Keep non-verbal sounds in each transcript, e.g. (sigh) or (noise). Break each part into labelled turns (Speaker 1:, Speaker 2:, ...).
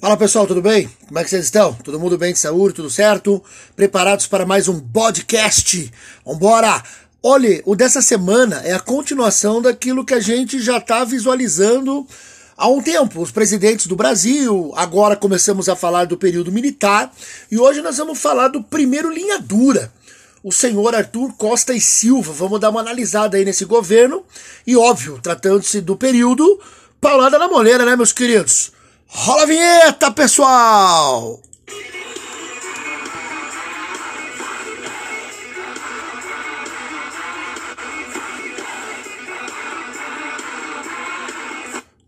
Speaker 1: Fala pessoal, tudo bem? Como é que vocês estão? Todo mundo bem de saúde, tudo certo? Preparados para mais um podcast? Vambora! Olha, o dessa semana é a continuação daquilo que a gente já está visualizando há um tempo. Os presidentes do Brasil, agora começamos a falar do período militar e hoje nós vamos falar do primeiro linha dura. O senhor Arthur Costa e Silva. Vamos dar uma analisada aí nesse governo e, óbvio, tratando-se do período, paulada na moleira, né, meus queridos? Rola a vinheta, pessoal!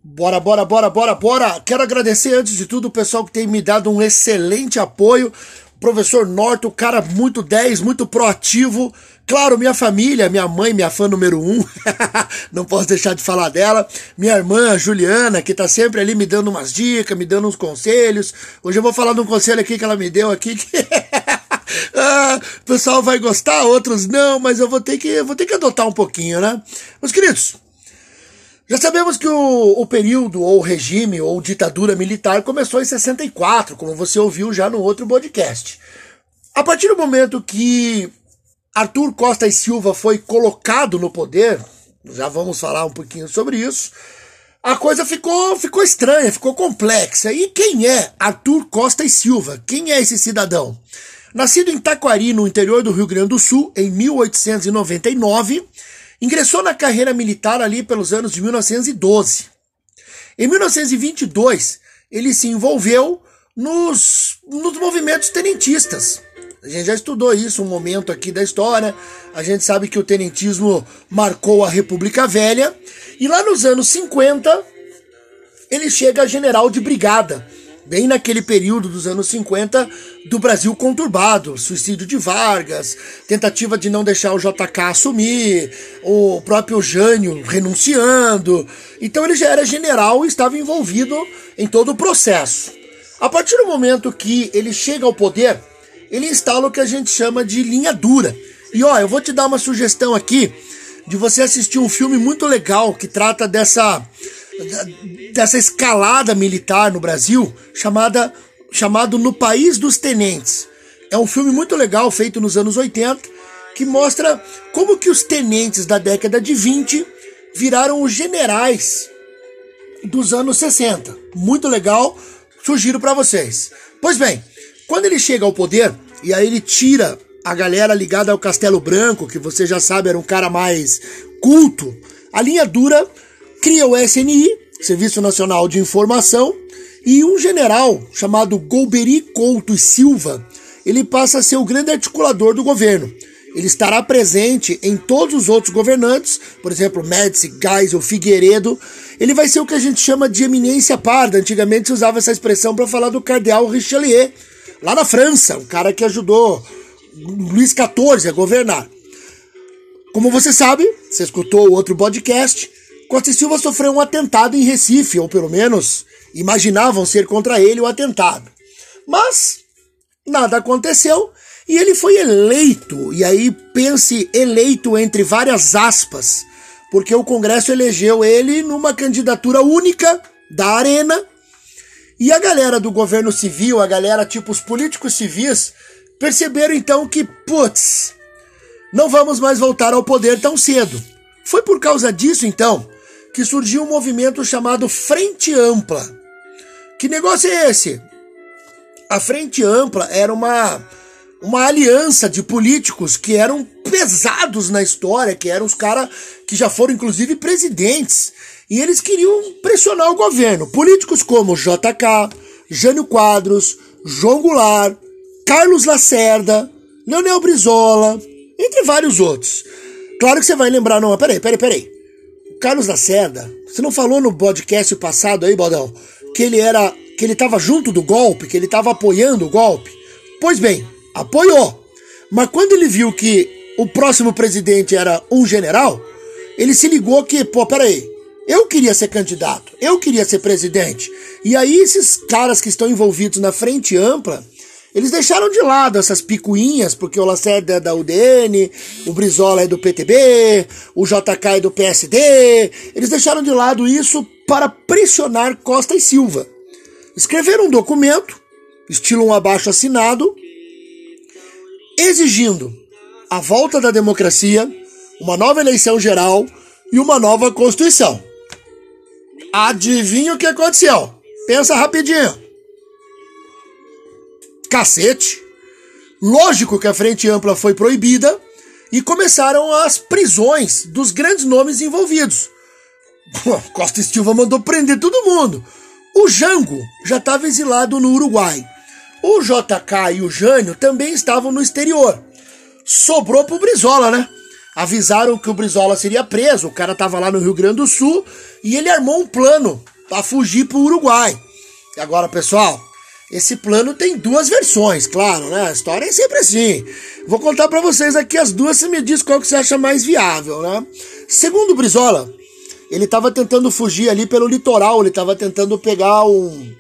Speaker 1: Bora, bora, bora, bora, bora! Quero agradecer antes de tudo o pessoal que tem me dado um excelente apoio. Professor Norton, cara muito 10, muito proativo. Claro, minha família, minha mãe, minha fã número um, (laughs) não posso deixar de falar dela. Minha irmã, Juliana, que tá sempre ali me dando umas dicas, me dando uns conselhos. Hoje eu vou falar de um conselho aqui que ela me deu aqui que (laughs) ah, o pessoal vai gostar, outros não, mas eu vou ter que, vou ter que adotar um pouquinho, né? Meus queridos, já sabemos que o, o período, ou regime, ou ditadura militar começou em 64, como você ouviu já no outro podcast. A partir do momento que Arthur Costa e Silva foi colocado no poder, já vamos falar um pouquinho sobre isso. A coisa ficou, ficou estranha, ficou complexa. E quem é Arthur Costa e Silva? Quem é esse cidadão? Nascido em Taquari, no interior do Rio Grande do Sul, em 1899, ingressou na carreira militar ali pelos anos de 1912. Em 1922, ele se envolveu nos, nos movimentos tenentistas. A gente já estudou isso um momento aqui da história. A gente sabe que o tenentismo marcou a República Velha. E lá nos anos 50, ele chega a general de brigada. Bem naquele período dos anos 50 do Brasil conturbado, suicídio de Vargas, tentativa de não deixar o JK assumir, o próprio Jânio renunciando. Então ele já era general e estava envolvido em todo o processo. A partir do momento que ele chega ao poder, ele instala o que a gente chama de linha dura. E ó, eu vou te dar uma sugestão aqui de você assistir um filme muito legal que trata dessa dessa escalada militar no Brasil, chamada chamado No País dos Tenentes. É um filme muito legal feito nos anos 80 que mostra como que os tenentes da década de 20 viraram os generais dos anos 60. Muito legal, sugiro para vocês. Pois bem, quando ele chega ao poder, e aí ele tira a galera ligada ao Castelo Branco, que você já sabe era um cara mais culto, a linha dura cria o SNI, Serviço Nacional de Informação, e um general chamado Golbery Couto e Silva, ele passa a ser o grande articulador do governo. Ele estará presente em todos os outros governantes, por exemplo, Médici, Geisel, Figueiredo. Ele vai ser o que a gente chama de eminência parda. Antigamente se usava essa expressão para falar do cardeal Richelieu, lá na França, um cara que ajudou Luís XIV a governar. Como você sabe, você escutou o outro podcast, Costa e Silva sofreu um atentado em Recife, ou pelo menos imaginavam ser contra ele o atentado. Mas nada aconteceu e ele foi eleito. E aí pense eleito entre várias aspas, porque o Congresso elegeu ele numa candidatura única da Arena e a galera do governo civil, a galera tipo os políticos civis, perceberam então que, putz, não vamos mais voltar ao poder tão cedo. Foi por causa disso então que surgiu um movimento chamado Frente Ampla. Que negócio é esse? A Frente Ampla era uma uma aliança de políticos que eram pesados na história, que eram os caras que já foram inclusive presidentes e eles queriam pressionar o governo. Políticos como JK, Jânio Quadros, João Goulart, Carlos Lacerda, Leonel Brizola, entre vários outros. Claro que você vai lembrar, não, peraí, peraí, peraí. Carlos Lacerda, você não falou no podcast passado aí, Baldão, que ele era, que ele estava junto do golpe, que ele estava apoiando o golpe? Pois bem, apoiou. Mas quando ele viu que o próximo presidente era um general, ele se ligou que, pô, peraí, eu queria ser candidato, eu queria ser presidente. E aí esses caras que estão envolvidos na frente ampla, eles deixaram de lado essas picuinhas, porque o Lacerda é da UDN, o Brizola é do PTB, o JK é do PSD. Eles deixaram de lado isso para pressionar Costa e Silva. escreveram um documento, estilo um abaixo assinado, exigindo a volta da democracia, uma nova eleição geral e uma nova Constituição. Adivinha o que aconteceu? Pensa rapidinho. Cacete. Lógico que a Frente Ampla foi proibida e começaram as prisões dos grandes nomes envolvidos. Costa Silva mandou prender todo mundo. O Jango já estava exilado no Uruguai. O JK e o Jânio também estavam no exterior. Sobrou pro Brizola, né? Avisaram que o Brizola seria preso, o cara tava lá no Rio Grande do Sul e ele armou um plano para fugir pro Uruguai. E agora, pessoal, esse plano tem duas versões, claro, né? A história é sempre assim. Vou contar para vocês aqui as duas, você me diz qual que você acha mais viável, né? Segundo Brizola, ele estava tentando fugir ali pelo litoral, ele estava tentando pegar um,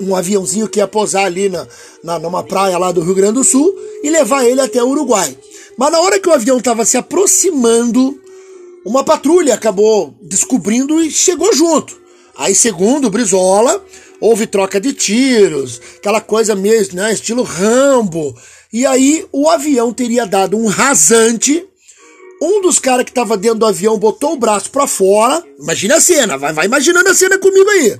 Speaker 1: um aviãozinho que ia posar ali na, na, numa praia lá do Rio Grande do Sul e levar ele até o Uruguai. Mas na hora que o avião estava se aproximando, uma patrulha acabou descobrindo e chegou junto. Aí, segundo Brizola, houve troca de tiros, aquela coisa mesmo, né, estilo Rambo. E aí o avião teria dado um rasante um dos caras que tava dentro do avião botou o braço para fora. Imagina a cena, vai, vai imaginando a cena comigo aí.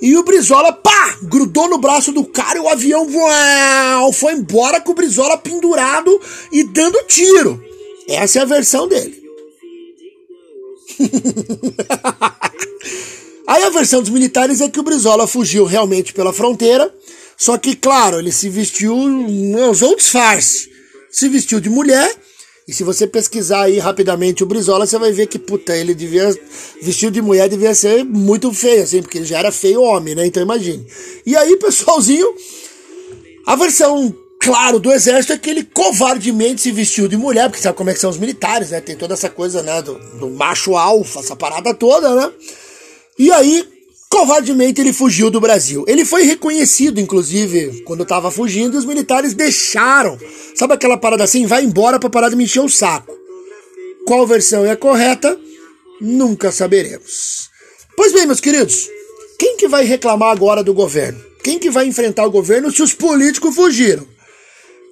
Speaker 1: E o Brizola, pá, grudou no braço do cara e o avião uau, foi embora com o Brizola pendurado e dando tiro. Essa é a versão dele. (laughs) Aí a versão dos militares é que o Brizola fugiu realmente pela fronteira, só que, claro, ele se vestiu, usou disfarce. Se vestiu de mulher e se você pesquisar aí rapidamente o Brizola, você vai ver que, puta, ele devia. Vestido de mulher devia ser muito feio, assim, porque ele já era feio homem, né? Então imagine. E aí, (laughs) pessoalzinho, a versão, claro, do exército é que ele covardemente se vestiu de mulher, porque sabe como é que são os militares, né? Tem toda essa coisa, né? Do, do macho alfa, essa parada toda, né? E aí, Covardemente ele fugiu do Brasil. Ele foi reconhecido, inclusive, quando estava fugindo, e os militares deixaram. Sabe aquela parada assim? Vai embora para parar de me encher o saco. Qual versão é a correta? Nunca saberemos. Pois bem, meus queridos, quem que vai reclamar agora do governo? Quem que vai enfrentar o governo se os políticos fugiram?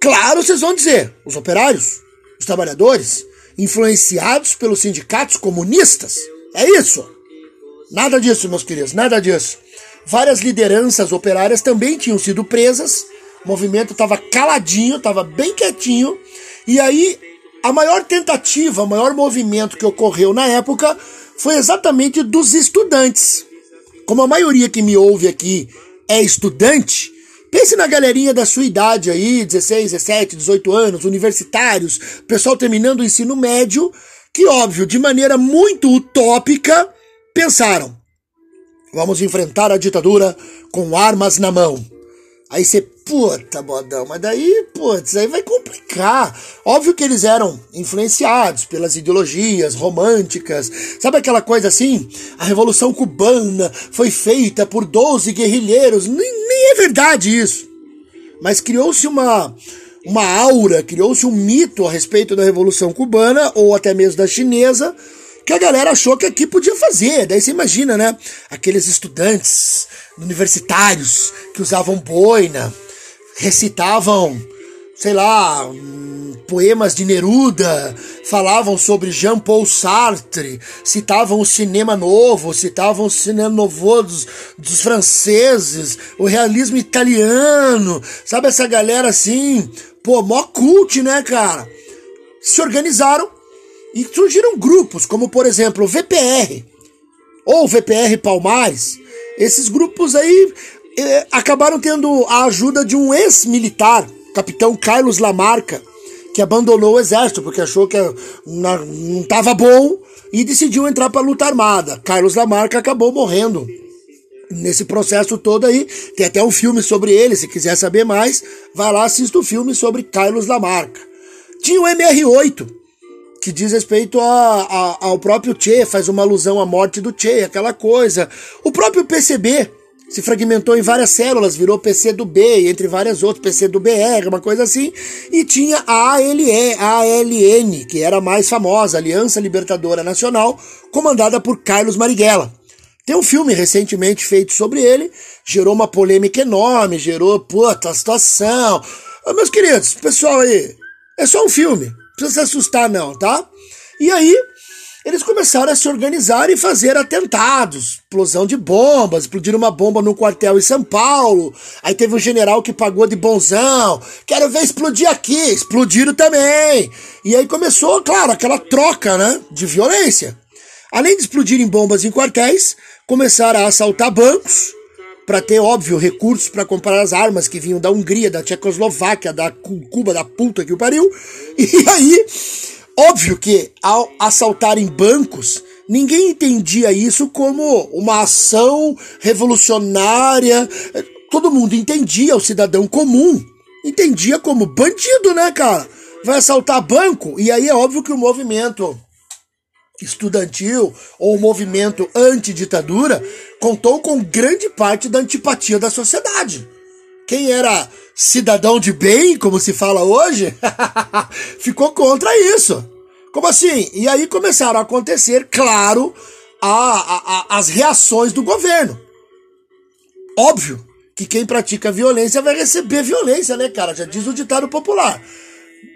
Speaker 1: Claro, vocês vão dizer, os operários, os trabalhadores, influenciados pelos sindicatos comunistas. É isso. Nada disso, meus queridos, nada disso. Várias lideranças operárias também tinham sido presas, o movimento estava caladinho, estava bem quietinho, e aí a maior tentativa, o maior movimento que ocorreu na época foi exatamente dos estudantes. Como a maioria que me ouve aqui é estudante, pense na galerinha da sua idade aí, 16, 17, 18 anos, universitários, pessoal terminando o ensino médio, que óbvio, de maneira muito utópica, pensaram: vamos enfrentar a ditadura com armas na mão. Aí você, puta, bodão, mas daí, putz, aí vai complicar. Óbvio que eles eram influenciados pelas ideologias românticas. Sabe aquela coisa assim? A Revolução Cubana foi feita por 12 guerrilheiros. Nem, nem é verdade isso. Mas criou-se uma, uma aura, criou-se um mito a respeito da Revolução Cubana, ou até mesmo da chinesa, que a galera achou que aqui podia fazer. Daí você imagina, né? Aqueles estudantes universitários que usavam boina, recitavam, sei lá, poemas de Neruda, falavam sobre Jean-Paul Sartre, citavam o cinema novo, citavam o cinema novo dos, dos franceses, o realismo italiano, sabe essa galera assim, pô, mó cult, né, cara? Se organizaram e surgiram grupos, como por exemplo o VPR, ou VPR Palmares. Esses grupos aí eh, acabaram tendo a ajuda de um ex-militar, capitão Carlos Lamarca, que abandonou o exército porque achou que não estava bom e decidiu entrar para a luta armada. Carlos Lamarca acabou morrendo nesse processo todo aí. Tem até um filme sobre ele, se quiser saber mais, vai lá assista o filme sobre Carlos Lamarca. Tinha o MR8, que diz respeito a, a, ao próprio Che, faz uma alusão à morte do Che, aquela coisa. O próprio PCB se fragmentou em várias células, virou PC do B, entre várias outras, PC do BR, uma coisa assim, e tinha a a ALN, que era a mais famosa, Aliança Libertadora Nacional, comandada por Carlos Marighella. Tem um filme recentemente feito sobre ele, gerou uma polêmica enorme, gerou, puta, situação. meus queridos, pessoal aí, é só um filme, precisa se assustar não, tá? E aí, eles começaram a se organizar e fazer atentados, explosão de bombas, explodiram uma bomba no quartel em São Paulo. Aí teve um general que pagou de bonzão, quero ver explodir aqui, explodiram também. E aí começou, claro, aquela troca, né, de violência. Além de explodirem bombas em quartéis, começaram a assaltar bancos para ter, óbvio, recursos para comprar as armas que vinham da Hungria, da Tchecoslováquia, da Cuba, da puta que o pariu. (laughs) E aí Óbvio que ao assaltarem bancos, ninguém entendia isso como uma ação revolucionária. Todo mundo entendia, o cidadão comum entendia como bandido, né, cara? Vai assaltar banco, e aí é óbvio que o movimento estudantil ou movimento anti-ditadura contou com grande parte da antipatia da sociedade. Quem era cidadão de bem, como se fala hoje, (laughs) ficou contra isso. Como assim? E aí começaram a acontecer, claro, a, a, a, as reações do governo. Óbvio que quem pratica violência vai receber violência, né, cara? Já diz o ditado popular.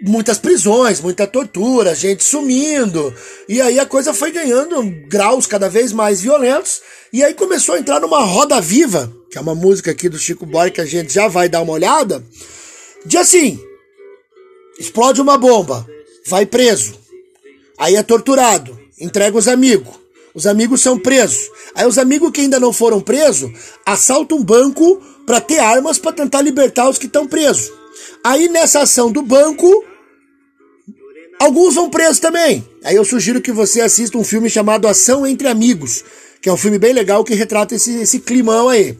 Speaker 1: Muitas prisões, muita tortura, gente sumindo. E aí a coisa foi ganhando graus cada vez mais violentos. E aí começou a entrar numa roda viva que é uma música aqui do Chico Buarque que a gente já vai dar uma olhada, de assim, explode uma bomba, vai preso, aí é torturado, entrega os amigos, os amigos são presos, aí os amigos que ainda não foram presos assaltam um banco para ter armas para tentar libertar os que estão presos. Aí nessa ação do banco, alguns vão presos também. Aí eu sugiro que você assista um filme chamado Ação entre Amigos, que é um filme bem legal que retrata esse, esse climão aí.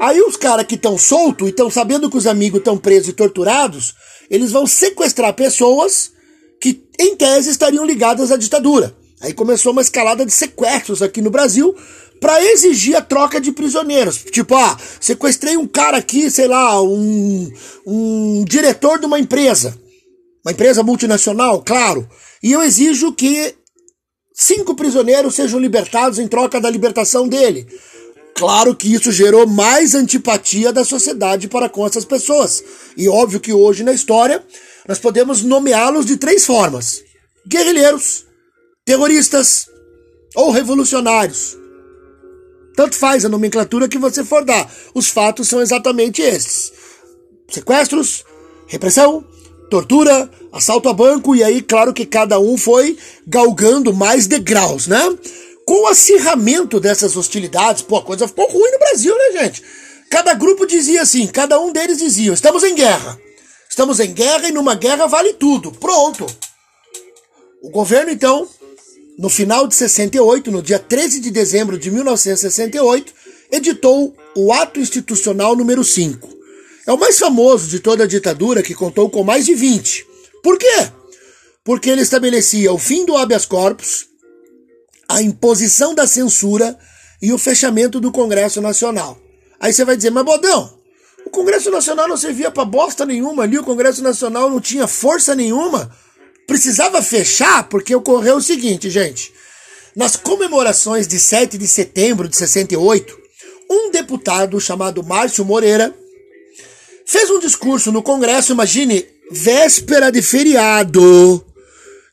Speaker 1: Aí os caras que estão soltos e estão sabendo que os amigos estão presos e torturados, eles vão sequestrar pessoas que, em tese, estariam ligadas à ditadura. Aí começou uma escalada de sequestros aqui no Brasil para exigir a troca de prisioneiros. Tipo, ah, sequestrei um cara aqui, sei lá, um, um diretor de uma empresa. Uma empresa multinacional, claro. E eu exijo que cinco prisioneiros sejam libertados em troca da libertação dele. Claro que isso gerou mais antipatia da sociedade para com essas pessoas. E óbvio que hoje na história nós podemos nomeá-los de três formas: guerrilheiros, terroristas ou revolucionários. Tanto faz a nomenclatura que você for dar. Os fatos são exatamente esses: sequestros, repressão, tortura, assalto a banco, e aí, claro que cada um foi galgando mais degraus, né? Com o acirramento dessas hostilidades, pô, a coisa ficou ruim no Brasil, né, gente? Cada grupo dizia assim, cada um deles dizia: estamos em guerra. Estamos em guerra e numa guerra vale tudo. Pronto. O governo, então, no final de 68, no dia 13 de dezembro de 1968, editou o Ato Institucional número 5 é o mais famoso de toda a ditadura, que contou com mais de 20. Por quê? Porque ele estabelecia o fim do habeas corpus, a imposição da censura e o fechamento do Congresso Nacional. Aí você vai dizer, mas Bodão, o Congresso Nacional não servia para bosta nenhuma ali, o Congresso Nacional não tinha força nenhuma. Precisava fechar porque ocorreu o seguinte, gente. Nas comemorações de 7 de setembro de 68, um deputado chamado Márcio Moreira Fez um discurso no Congresso, imagine, véspera de feriado.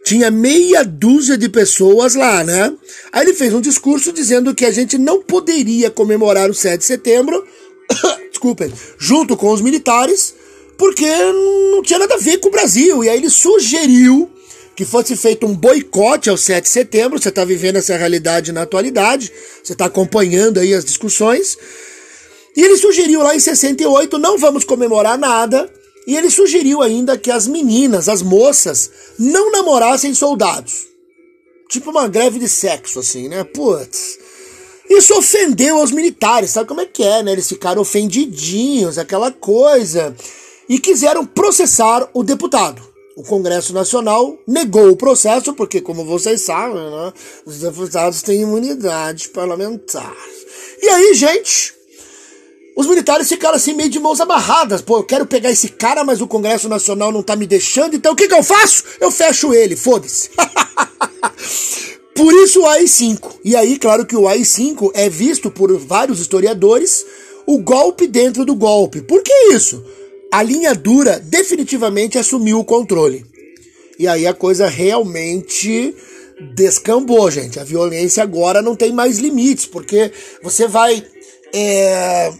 Speaker 1: Tinha meia dúzia de pessoas lá, né? Aí ele fez um discurso dizendo que a gente não poderia comemorar o 7 de setembro, (coughs) desculpem, junto com os militares, porque não tinha nada a ver com o Brasil. E aí ele sugeriu que fosse feito um boicote ao 7 de setembro. Você está vivendo essa realidade na atualidade, você está acompanhando aí as discussões. E ele sugeriu lá em 68, não vamos comemorar nada. E ele sugeriu ainda que as meninas, as moças, não namorassem soldados. Tipo uma greve de sexo, assim, né? Putz. Isso ofendeu aos militares, sabe como é que é, né? Eles ficaram ofendidinhos, aquela coisa. E quiseram processar o deputado. O Congresso Nacional negou o processo, porque, como vocês sabem, né, os deputados têm imunidade parlamentar. E aí, gente, os militares ficaram assim meio de mãos amarradas. Pô, eu quero pegar esse cara, mas o Congresso Nacional não tá me deixando, então o que, que eu faço? Eu fecho ele, foda-se. (laughs) Por isso o AI-5. E aí, claro que o AI-5 é visto por vários historiadores o golpe dentro do golpe. Por que isso? A linha dura definitivamente assumiu o controle. E aí a coisa realmente descambou, gente. A violência agora não tem mais limites, porque você vai é,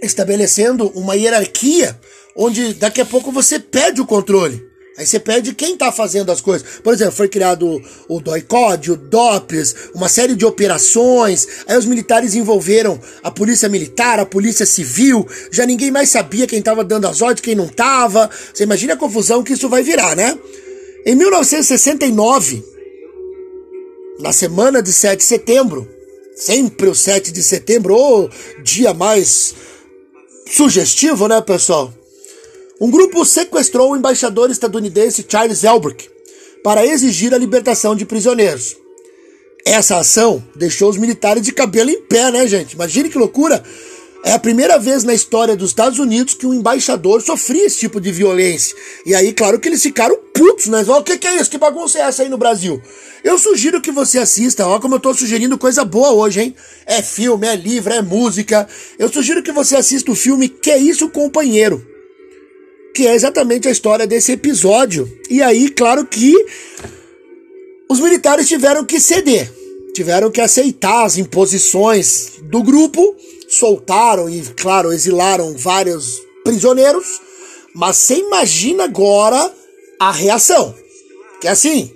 Speaker 1: estabelecendo uma hierarquia onde daqui a pouco você perde o controle. Aí você perde quem está fazendo as coisas. Por exemplo, foi criado o DOICOD, o DOPS, uma série de operações. Aí os militares envolveram a polícia militar, a polícia civil. Já ninguém mais sabia quem estava dando as ordens, quem não estava. Você imagina a confusão que isso vai virar, né? Em 1969, na semana de 7 de setembro, sempre o 7 de setembro, o dia mais sugestivo, né, pessoal? Um grupo sequestrou o embaixador estadunidense Charles Elbrick para exigir a libertação de prisioneiros. Essa ação deixou os militares de cabelo em pé, né, gente? Imagine que loucura! É a primeira vez na história dos Estados Unidos que um embaixador sofria esse tipo de violência. E aí, claro que eles ficaram putos, né? O que, que é isso? Que bagunça é essa aí no Brasil? Eu sugiro que você assista, ó, como eu tô sugerindo coisa boa hoje, hein? É filme, é livro, é música. Eu sugiro que você assista o filme Que é Isso, Companheiro? Que é exatamente a história desse episódio. E aí, claro que os militares tiveram que ceder, tiveram que aceitar as imposições do grupo soltaram e, claro, exilaram vários prisioneiros, mas você imagina agora a reação. Que é assim,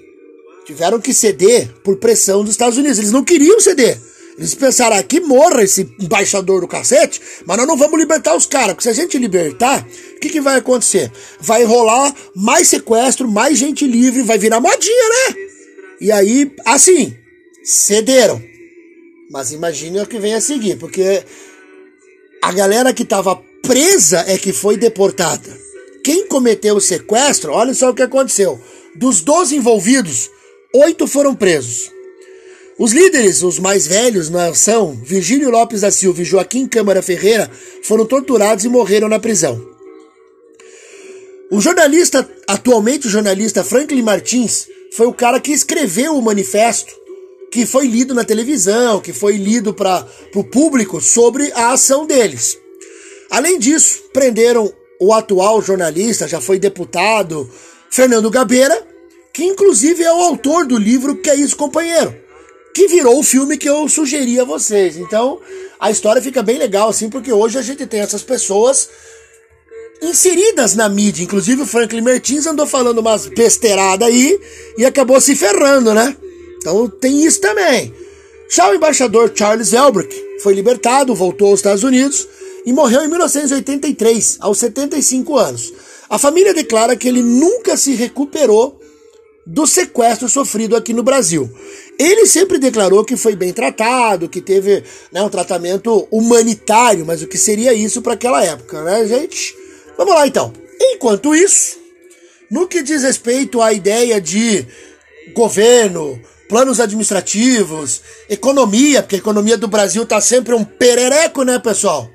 Speaker 1: tiveram que ceder por pressão dos Estados Unidos. Eles não queriam ceder. Eles pensaram, aqui ah, morra esse embaixador do cacete, mas nós não vamos libertar os caras, porque se a gente libertar, o que, que vai acontecer? Vai rolar mais sequestro, mais gente livre, vai virar modinha, né? E aí, assim, cederam. Mas imagine o que vem a seguir, porque a galera que estava presa é que foi deportada. Quem cometeu o sequestro, olha só o que aconteceu. Dos 12 envolvidos, oito foram presos. Os líderes, os mais velhos na ação, Virgílio Lopes da Silva e Joaquim Câmara Ferreira, foram torturados e morreram na prisão. O jornalista, atualmente o jornalista Franklin Martins, foi o cara que escreveu o manifesto que foi lido na televisão, que foi lido para o público sobre a ação deles. Além disso, prenderam o atual jornalista, já foi deputado, Fernando Gabeira, que inclusive é o autor do livro Que é Isso, Companheiro, que virou o filme que eu sugeri a vocês. Então, a história fica bem legal, assim, porque hoje a gente tem essas pessoas inseridas na mídia. Inclusive o Franklin Martins andou falando umas besteiradas aí e acabou se ferrando, né? Então tem isso também. Já o embaixador Charles Elbrick foi libertado, voltou aos Estados Unidos e morreu em 1983, aos 75 anos. A família declara que ele nunca se recuperou do sequestro sofrido aqui no Brasil. Ele sempre declarou que foi bem tratado, que teve né, um tratamento humanitário, mas o que seria isso para aquela época, né, gente? Vamos lá então. Enquanto isso, no que diz respeito à ideia de governo, planos administrativos, economia, porque a economia do Brasil está sempre um perereco, né, pessoal?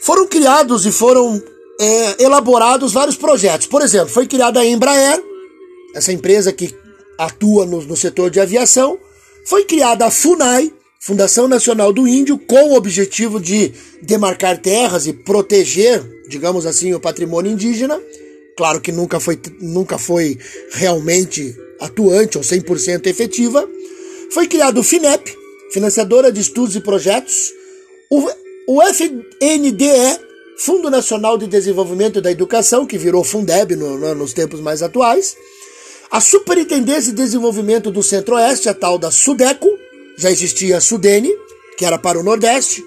Speaker 1: Foram criados e foram é, elaborados vários projetos. Por exemplo, foi criada a Embraer, essa empresa que atua no, no setor de aviação. Foi criada a FUNAI, Fundação Nacional do Índio, com o objetivo de demarcar terras e proteger, digamos assim, o patrimônio indígena. Claro que nunca foi, nunca foi realmente atuante ou 100% efetiva, foi criado o FINEP, Financiadora de Estudos e Projetos, o, FNDE, Fundo Nacional de Desenvolvimento da Educação, que virou Fundeb no, no, nos tempos mais atuais, a Superintendência de Desenvolvimento do Centro-Oeste, a tal da SUDECO, já existia a SUDENE, que era para o Nordeste.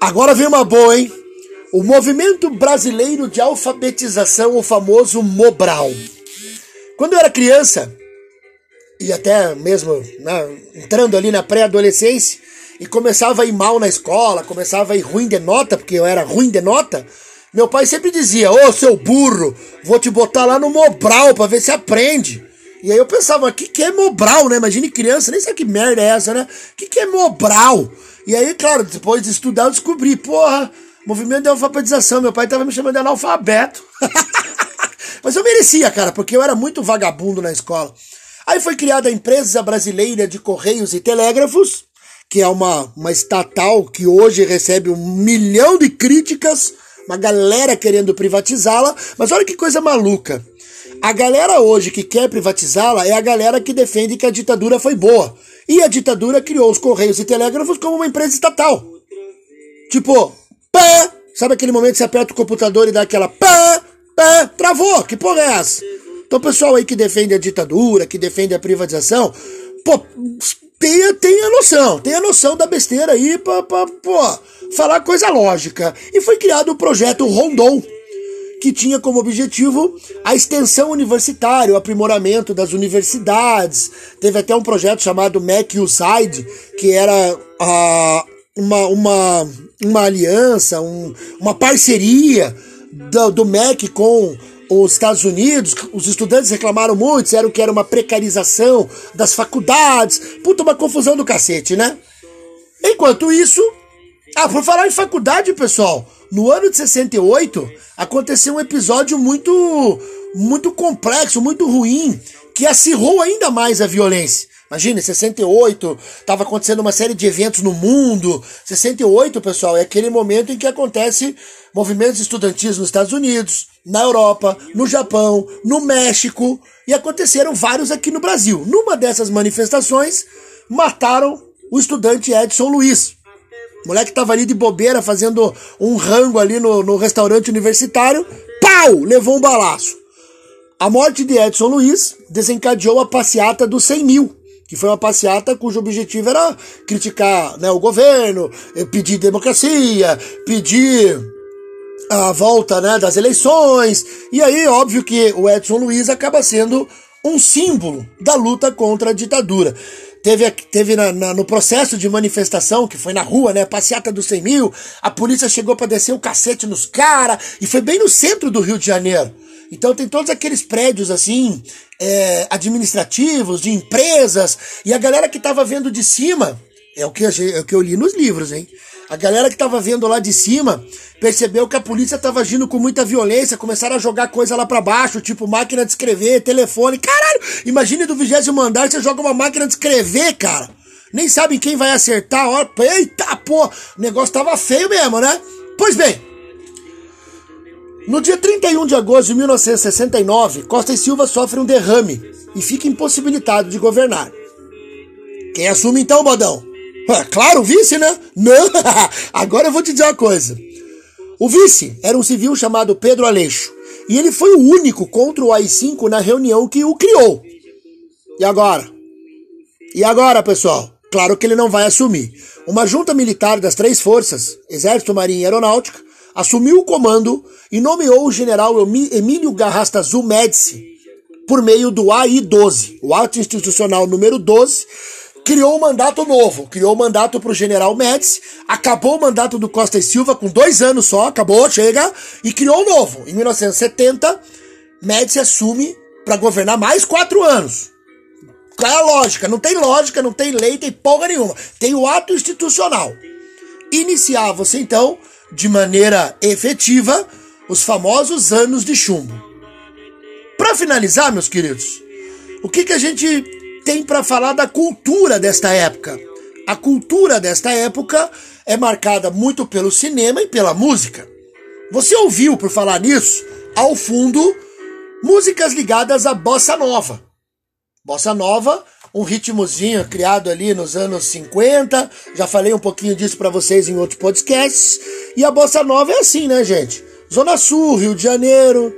Speaker 1: Agora vem uma boa, hein? O Movimento Brasileiro de Alfabetização, o famoso MOBRAL. Quando eu era criança, e até mesmo né, entrando ali na pré-adolescência, e começava a ir mal na escola, começava a ir ruim de nota, porque eu era ruim de nota, meu pai sempre dizia: Ô seu burro, vou te botar lá no Mobral pra ver se aprende. E aí eu pensava, o que, que é Mobral, né? Imagine criança, nem sei que merda é essa, né? O que, que é Mobral? E aí, claro, depois de estudar, eu descobri, porra, movimento de alfabetização. Meu pai tava me chamando de analfabeto. (laughs) Mas eu merecia, cara, porque eu era muito vagabundo na escola. Aí foi criada a Empresa Brasileira de Correios e Telégrafos, que é uma, uma estatal que hoje recebe um milhão de críticas, uma galera querendo privatizá-la, mas olha que coisa maluca. A galera hoje que quer privatizá-la é a galera que defende que a ditadura foi boa. E a ditadura criou os Correios e Telégrafos como uma empresa estatal. Tipo, pá! Sabe aquele momento que você aperta o computador e dá aquela pá, pá, travou? Que porra é essa? Então, pessoal aí que defende a ditadura, que defende a privatização, pô, tenha, tenha noção, tenha noção da besteira aí pra, pra pô, falar coisa lógica. E foi criado o projeto Rondon, que tinha como objetivo a extensão universitária, o aprimoramento das universidades. Teve até um projeto chamado Mac USAID, que era uh, uma, uma, uma aliança, um, uma parceria do, do MEC com os Estados Unidos, os estudantes reclamaram muito, disseram que era uma precarização das faculdades. Puta, uma confusão do cacete, né? Enquanto isso, ah, por falar em faculdade, pessoal, no ano de 68 aconteceu um episódio muito muito complexo, muito ruim, que acirrou ainda mais a violência. Imagina, 68, estava acontecendo uma série de eventos no mundo. 68, pessoal, é aquele momento em que acontece movimentos estudantis nos Estados Unidos, na Europa, no Japão, no México e aconteceram vários aqui no Brasil. Numa dessas manifestações, mataram o estudante Edson Luiz. O moleque estava ali de bobeira fazendo um rango ali no, no restaurante universitário. Pau! Levou um balaço. A morte de Edson Luiz desencadeou a passeata dos 100 mil, que foi uma passeata cujo objetivo era criticar né, o governo, eh, pedir democracia, pedir a volta né, das eleições. E aí, óbvio que o Edson Luiz acaba sendo um símbolo da luta contra a ditadura. Teve, teve na, na, no processo de manifestação, que foi na rua, né? Passeata dos 100 mil, a polícia chegou para descer o cacete nos caras, e foi bem no centro do Rio de Janeiro. Então tem todos aqueles prédios assim, é, administrativos, de empresas, e a galera que tava vendo de cima, é o que, é o que eu li nos livros, hein? A galera que tava vendo lá de cima percebeu que a polícia tava agindo com muita violência, começaram a jogar coisa lá para baixo, tipo máquina de escrever, telefone. Caralho, imagine do vigésimo andar você joga uma máquina de escrever, cara. Nem sabe quem vai acertar. Ó, eita, pô, o negócio tava feio mesmo, né? Pois bem, no dia 31 de agosto de 1969, Costa e Silva sofre um derrame e fica impossibilitado de governar. Quem assume então, Bodão? Claro, o vice, né? Não, (laughs) agora eu vou te dizer uma coisa. O vice era um civil chamado Pedro Aleixo, e ele foi o único contra o AI-5 na reunião que o criou. E agora? E agora, pessoal? Claro que ele não vai assumir. Uma junta militar das três forças, Exército, Marinha e Aeronáutica, assumiu o comando e nomeou o general Emílio Garrastazu Médici por meio do AI-12, o ato institucional número 12, criou um mandato novo, criou um mandato para o general Médici, acabou o mandato do Costa e Silva com dois anos só, acabou, chega, e criou um novo. Em 1970, Médici assume para governar mais quatro anos. Qual é a lógica? Não tem lógica, não tem lei, tem porra nenhuma. Tem o ato institucional. Iniciava-se então de maneira efetiva os famosos anos de chumbo. Para finalizar, meus queridos, o que, que a gente tem para falar da cultura desta época? A cultura desta época é marcada muito pelo cinema e pela música. Você ouviu, por falar nisso, ao fundo, músicas ligadas à bossa nova. Bossa nova um ritmozinho criado ali nos anos 50. Já falei um pouquinho disso para vocês em outros podcasts. E a bossa nova é assim, né, gente? Zona Sul, Rio de Janeiro,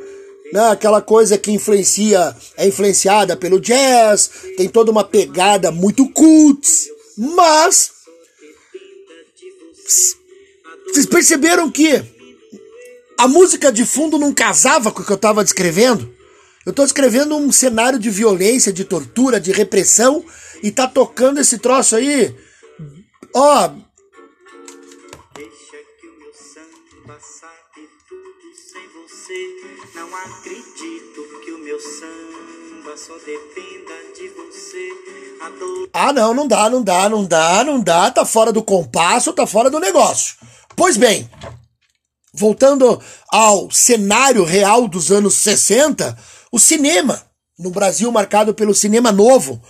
Speaker 1: né? Aquela coisa que influencia, é influenciada pelo jazz, tem toda uma pegada muito cult, mas vocês perceberam que a música de fundo não casava com o que eu estava descrevendo? Eu tô escrevendo um cenário de violência, de tortura, de repressão e tá tocando esse troço aí. Ó. você. Não acredito que o meu samba só dependa de você. Ah, não, não dá, não dá, não dá, não dá. Tá fora do compasso, tá fora do negócio. Pois bem, voltando ao cenário real dos anos 60, o cinema no Brasil marcado pelo cinema novo.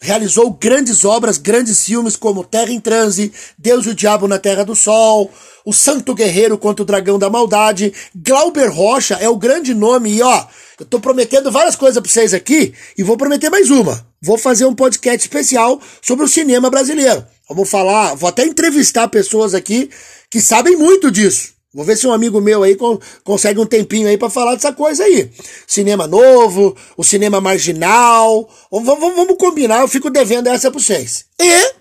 Speaker 1: Realizou grandes obras, grandes filmes como Terra em Transe, Deus e o Diabo na Terra do Sol, O Santo Guerreiro contra o Dragão da Maldade. Glauber Rocha é o grande nome e ó, eu tô prometendo várias coisas para vocês aqui e vou prometer mais uma. Vou fazer um podcast especial sobre o cinema brasileiro. Vamos falar, vou até entrevistar pessoas aqui que sabem muito disso. Vou ver se um amigo meu aí consegue um tempinho aí para falar dessa coisa aí. Cinema novo, o cinema marginal. Vamos, vamos, combinar, eu fico devendo essa para vocês. E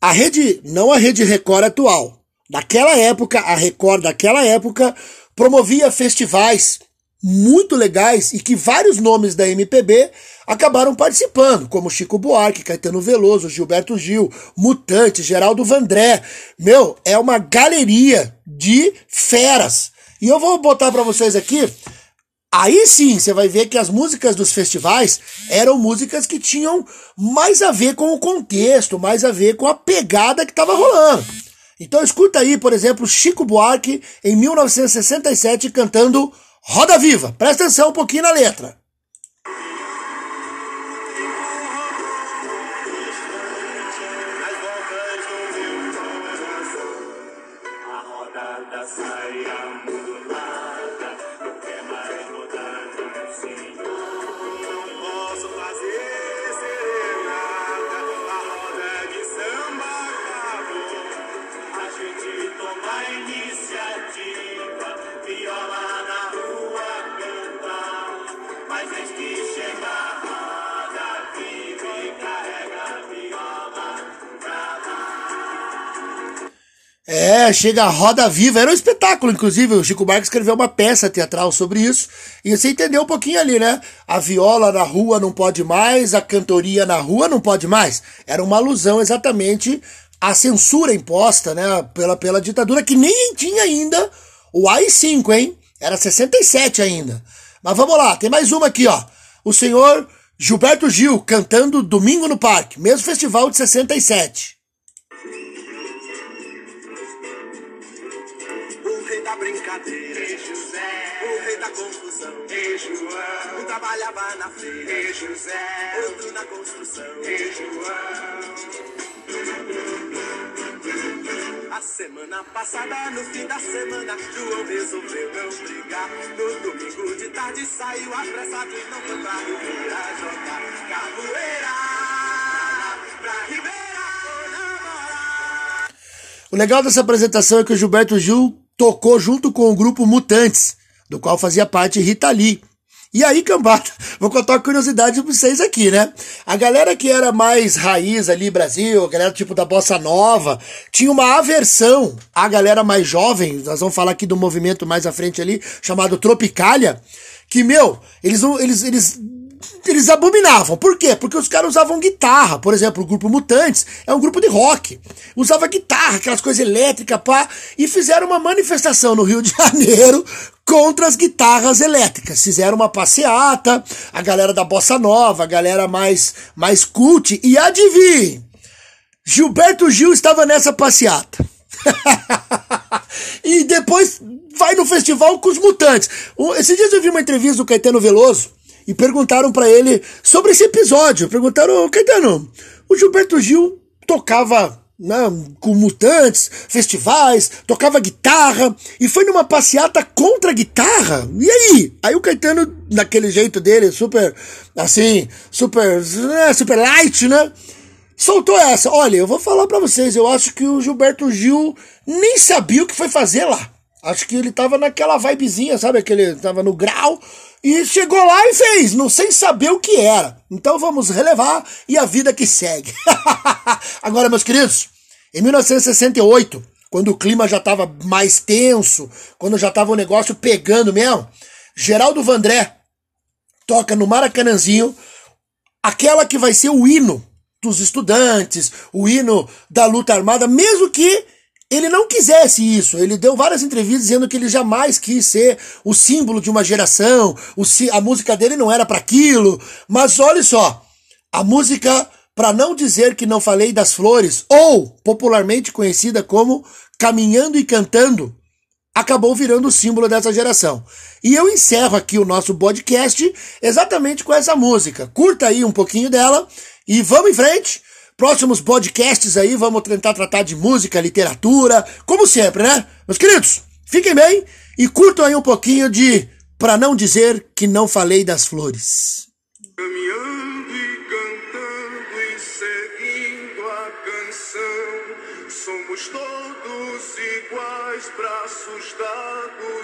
Speaker 1: a rede, não a rede Record atual. Naquela época, a Record daquela época promovia festivais muito legais e que vários nomes da MPB acabaram participando, como Chico Buarque, Caetano Veloso, Gilberto Gil, Mutante, Geraldo Vandré. Meu, é uma galeria de feras. E eu vou botar para vocês aqui. Aí sim, você vai ver que as músicas dos festivais eram músicas que tinham mais a ver com o contexto, mais a ver com a pegada que estava rolando. Então escuta aí, por exemplo, Chico Buarque em 1967 cantando Roda Viva. Presta atenção um pouquinho na letra. É, chega a Roda Viva, era um espetáculo, inclusive, o Chico Buarque escreveu uma peça teatral sobre isso, e você entendeu um pouquinho ali, né? A viola na rua não pode mais, a cantoria na rua não pode mais. Era uma alusão exatamente à censura imposta, né, pela, pela ditadura, que nem tinha ainda o AI-5, hein? Era 67 ainda. Mas vamos lá, tem mais uma aqui, ó. O senhor Gilberto Gil cantando Domingo no Parque, mesmo festival de 67. Brincadeira. E José, o rei da confusão. E João, um trabalhava na feira. E José, outro na construção. E João. A semana passada, no fim da semana, João resolveu não brigar. No domingo de tarde saiu apressado e não foi pra Ribeira jogar capoeira. Pra Ribeira O legal dessa apresentação é que o Gilberto Gil tocou junto com o grupo Mutantes, do qual fazia parte Rita Lee. E aí, cambada, (laughs) vou contar uma curiosidade pra vocês aqui, né? A galera que era mais raiz ali, Brasil, a galera tipo da Bossa Nova, tinha uma aversão à galera mais jovem, nós vamos falar aqui do movimento mais à frente ali, chamado Tropicália, que, meu, eles, eles, eles eles abominavam. Por quê? Porque os caras usavam guitarra. Por exemplo, o grupo Mutantes é um grupo de rock. Usava guitarra, aquelas coisas elétricas, pá, e fizeram uma manifestação no Rio de Janeiro contra as guitarras elétricas. Fizeram uma passeata, a galera da bossa nova, a galera mais mais cult e adivinhe, Gilberto Gil estava nessa passeata. (laughs) e depois vai no festival com os mutantes. Esses dias eu vi uma entrevista do Caetano Veloso e perguntaram para ele sobre esse episódio. Perguntaram, Caetano, o Gilberto Gil tocava né, com mutantes, festivais, tocava guitarra e foi numa passeata contra a guitarra. E aí? Aí o Caetano, daquele jeito dele, super assim, super, né, super light, né? Soltou essa. Olha, eu vou falar para vocês, eu acho que o Gilberto Gil nem sabia o que foi fazer lá. Acho que ele tava naquela vibezinha, sabe? Aquele tava no grau e chegou lá e fez, não sem saber o que era. Então vamos relevar e a vida que segue. (laughs) Agora, meus queridos, em 1968, quando o clima já estava mais tenso, quando já estava o negócio pegando mesmo, Geraldo Vandré toca no Maracanãzinho aquela que vai ser o hino dos estudantes, o hino da luta armada, mesmo que ele não quisesse isso. Ele deu várias entrevistas dizendo que ele jamais quis ser o símbolo de uma geração, o, a música dele não era para aquilo. Mas olha só, a música, para não dizer que não falei das flores, ou popularmente conhecida como Caminhando e Cantando, acabou virando o símbolo dessa geração. E eu encerro aqui o nosso podcast exatamente com essa música. Curta aí um pouquinho dela e vamos em frente. Próximos podcasts aí, vamos tentar tratar de música, literatura, como sempre, né? Meus queridos, fiquem bem e curtam aí um pouquinho de Pra Não Dizer Que Não Falei das Flores.
Speaker 2: Caminhando e cantando e seguindo a canção, somos todos iguais, braços dados